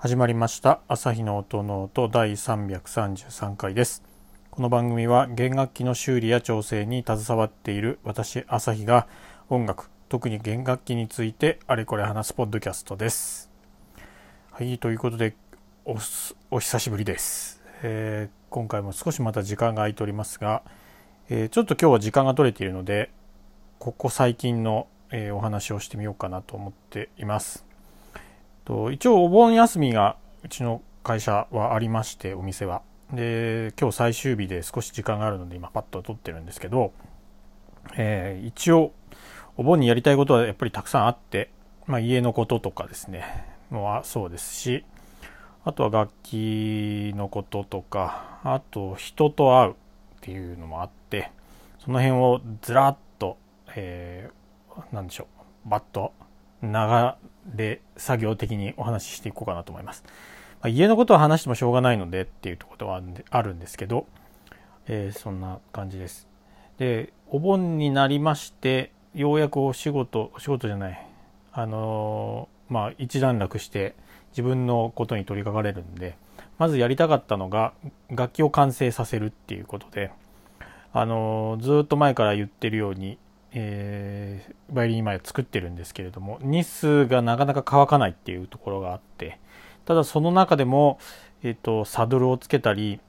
始まりました。朝日の音の音第333回です。この番組は弦楽器の修理や調整に携わっている私朝日が音楽特に弦楽器についてあれこれ話すポッドキャストです。はいということでおお久しぶりです、えー、今回も少しまた時間が空いておりますが、えー、ちょっと今日は時間が取れているのでここ最近の、えー、お話をしてみようかなと思っています。と一応お盆休みがうちの会社はありましてお店は。で今日最終日で少し時間があるので今パッと撮ってるんですけど、えー、一応お盆にやりたいことはやっぱりたくさんあって、まあ、家のこととかですね。もそうですしあとは楽器のこととかあと人と会うっていうのもあってその辺をずらっと、えー、なんでしょうバッと流れ作業的にお話ししていこうかなと思います。まあ、家のことは話してもしょうがないのでっていうころはあるんですけど、えー、そんな感じです。で、お盆になりまして、ようやくお仕事、お仕事じゃない、あのー、まあ一段落して自分のことに取り掛かれるんで、まずやりたかったのが楽器を完成させるっていうことで、あのー、ずっと前から言ってるように、えー、バイオリン今作ってるんですけれどもニスがなかなか乾かないっていうところがあってただその中でも、えーと、サドルをつけたり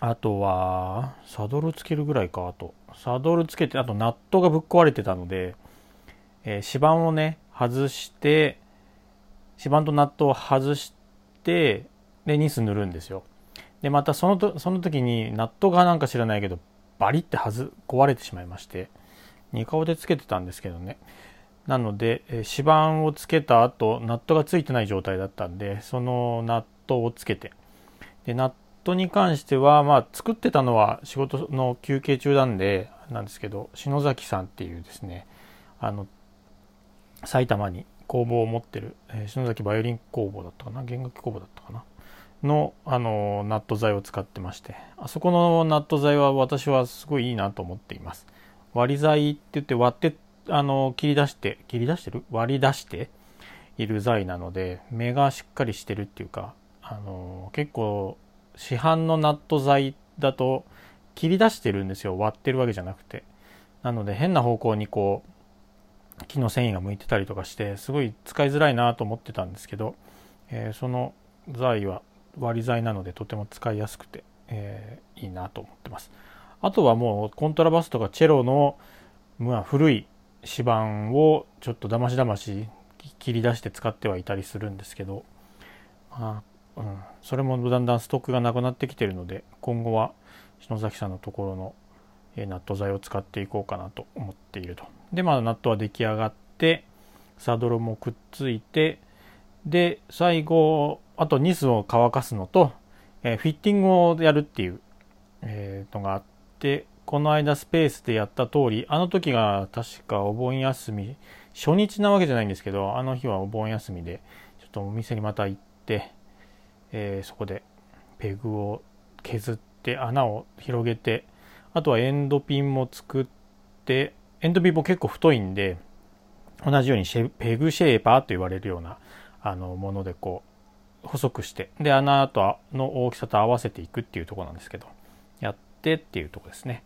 あとはサドルつけるぐらいかあと。サドルつけてあとナットがぶっ壊れてたので、えー、指板をね外して指板とナットを外してでニス塗るんですよ。でまたそのとその時にナットがなんか知らないけどバリってはず壊れてしまいまして。2顔でつけてたんですけどね。なので指板をつけた後ナットがついてない状態だったんでそのナットをつけて。でナットに関してはまあ作ってたのは仕事の休憩中なんでなんですけど篠崎さんっていうですねあの埼玉に工房を持ってる、えー、篠崎バイオリン工房だったかな？弦楽器工房だったかな？のあのナット材を使ってまして。あそこのナット材は私はすごいいいなと思っています。割り材って言って割ってあの切り出して切り出してる？割り出している材なので目がしっかりしてるっていうかあの結構市販のナット材だと切り出してるんですよ。割ってるわけじゃなくて。なので変な方向にこう木の繊維が向いてたりとかしてすごい使いづらいなと思ってたんですけど、えー、その材は割り材なのでとても使いやすくて、えー、いいなと思ってます。あとはもうコントラバスとかチェロの、まあ、古い指板をちょっとだましだまし切り出して使ってはいたりするんですけど、まあうん、それもだんだんストックがなくなってきてるので今後は篠崎さんのところの、えナット材を使っていこうかなと思っていると。でまあナットは出来上がってサドルもくっついてで最後あとニスを乾かすのと、えー、フィッティングをやるっていう、えー、のがあっててこの間スペースでやった通りあの時が確かお盆休み初日なわけじゃないんですけどあの日はお盆休みでちょっとお店にまた行って、えー、そこでペグを削って穴を広げてあとはエンドピンも作ってエンドピンも結構太いんで同じようにペグシェーパーと言われるようなあのものでこう細くしてで穴との大きさと合わせていくっていうとこなんですけど。ってっていうとこですね。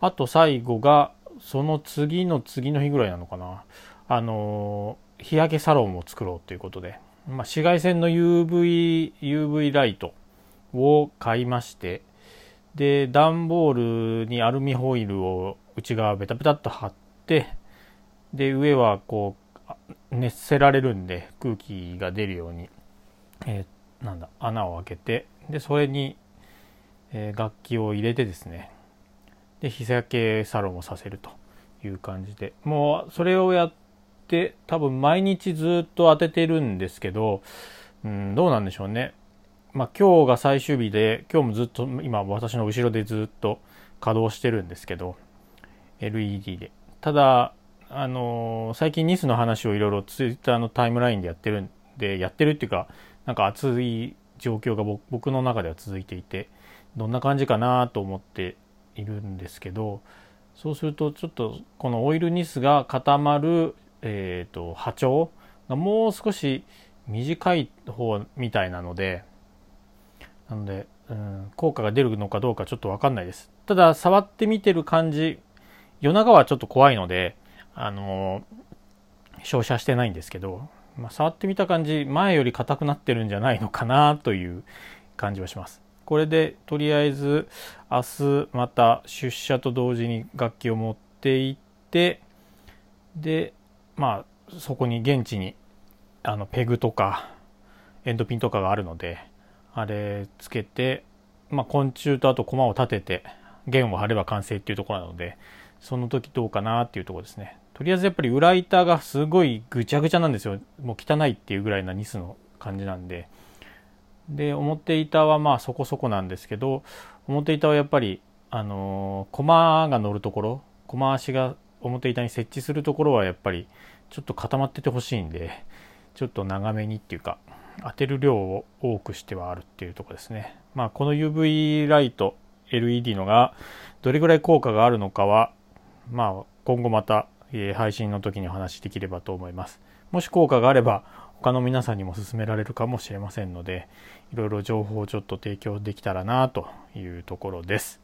あと最後が、その次の次の日ぐらいなのかな。あの、日焼けサロンを作ろうということで、まあ、紫外線の UV、UV ライトを買いまして、で、段ボールにアルミホイルを内側ベタベタっと貼って、で、上はこう、熱せられるんで空気が出るように、えー、なんだ、穴を開けて、で、それにえ楽器を入れてですね。で日焼けサロンをさせるという感じで。もうそれをやって多分毎日ずっと当ててるんですけど、うん、どうなんでしょうね。まあ今日が最終日で今日もずっと今私の後ろでずっと稼働してるんですけど LED で。ただあのー、最近ニスの話をいろいろツイッターのタイムラインでやってるんでやってるっていうかなんか熱い状況が僕の中では続いていてどんな感じかなと思っているんですけどそうするとちょっとこのオイルニスが固まる、えーと、波長がもう少し短い方みたいなのでなので、うん、効果が出るのかどうかちょっとわかんないです。ただ触ってみてる感じ夜中はちょっと怖いのであの照射してないんですけど、まあ、触ってみた感じ前より硬くなってるんじゃないのかなという感じはします。これでとりあえず明日また出社と同時に楽器を持って行ってでまあそこに現地にあのペグとかエンドピンとかがあるのであれつけて、まあ、昆虫とあと駒を立てて弦を張れば完成っていうところなのでその時どうかなっていうところですね。とりあえずやっぱり裏板がすごいぐちゃぐちゃなんですよ。もう汚いっていうぐらいなニスの感じなんで。で表板はまあそこそこなんですけど表板はやっぱりあの駒が乗るところ駒足が表板に設置するところはやっぱりちょっと固まっててほしいんでちょっと長めにっていうか当てる量を多くしてはあるっていうとこですね。まあこの UV ライト LED のがどれぐらい効果があるのかはまあ今後また配信の時にお話しできればと思います。もし効果があれば他の皆さんにも勧められるかもしれませんのでいろいろ情報をちょっと提供できたらなというところです。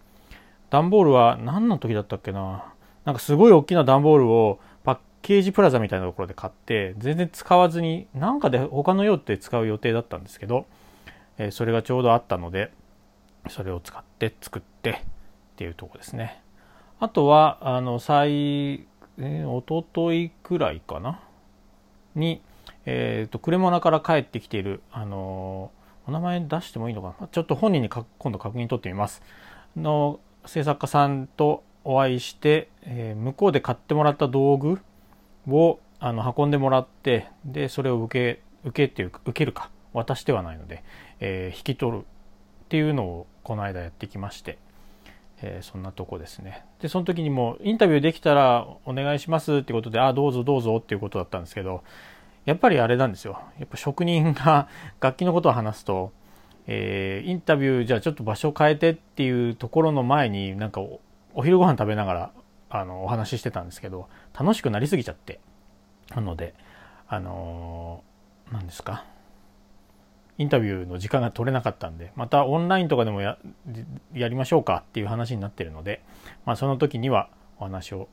段ボールは何の時だったっけな？なんかすごい大きな段ボールをパッケージプラザみたいなところで買って全然使わずになんかで他の用って使う予定だったんですけど、えそれがちょうどあったのでそれを使って作ってっていうとこですね。あとはあの最、えー、おとといくらいかな？にえっ、ー、と、クレモナから帰ってきている、あのー、お名前出してもいいのかな？ちょっと本人に今度確認取ってみます。の制作家さんとお会いして、えー、向こうで買ってもらった道具をあの運んでもらってでそれを受け受けっていう受けるか。渡してはないので、えー、引き取るっていうのをこの間やってきまして、えー、そんなとこですね。でその時にもインタビューできたらお願いしますってことであどうぞどうぞっていうことだったんですけどやっぱりあれなんですよやっぱ職人が楽器のことを話すと、えー、インタビューじゃあちょっと場所を変えてっていうところの前になんかお昼ご飯食べながらあのお話ししてたんですけど楽しくなりすぎちゃってなのであのー、何ですかインタビューの時間が取れなかったんでまたオンラインとかでもややりましょうかっていう話になってるので、まあ、その時にはお話を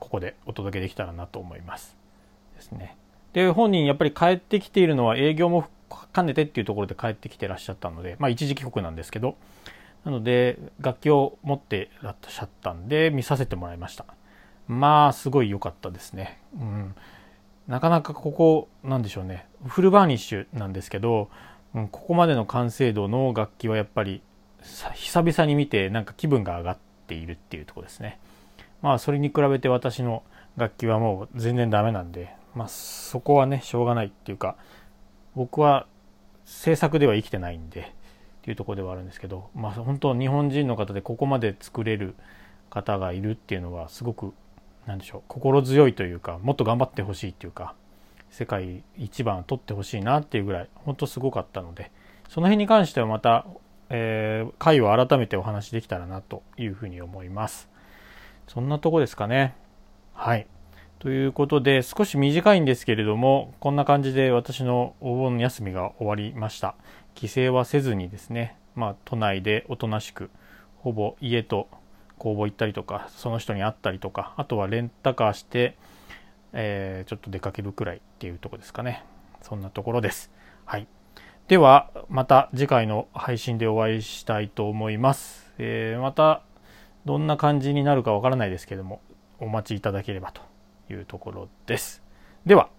ここでお届けできたらなと思いますですね。で本人やっぱり帰ってきているのは営業も兼ねてっていうところで帰ってきてらっしゃったので、まあ、一時帰国なんですけどなので楽器を持ってらっしゃったんで見させてもらいました。まあすごい良かったですね、うん、なかなかここなんでしょうね。フルバーニッシュなんですけど、うん、ここまでの完成度の楽器はやっぱり久々に見てなんか気分が上がっているっていうとこですね。まあそれに比べて私の楽器はもう全然ダメなんでまあ、そこはねしょうがないっていうか僕は制作では生きてないんでっていうところではあるんですけど、まあ、本当日本人の方でここまで作れる方がいるっていうのはすごく何でしょう心強いというかもっと頑張ってほしいっていうか世界一番取ってほしいなっていうぐらい本当すごかったのでその辺に関してはまた、えー、回を改めてお話できたらなというふうに思います。そんなとこですかね。はい。ということで、少し短いんですけれども、こんな感じで私のお盆休みが終わりました。帰省はせずにですね、まあ、都内でおとなしく、ほぼ家と工房行ったりとか、その人に会ったりとか、あとはレンタカーして、えー、ちょっと出かけるくらいっていうとこですかね。そんなところです。はい。では、また次回の配信でお会いしたいと思います。えー、また、どんな感じになるかわからないですけども、お待ちいただければというところです。では、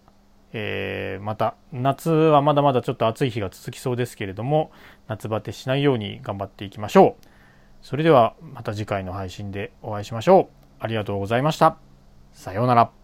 えー、また夏はまだまだちょっと暑い日が続きそうですけれども夏バテしないように頑張っていきましょう。それではまた次回の配信でお会いしましょう。ありがとうございました。さようなら。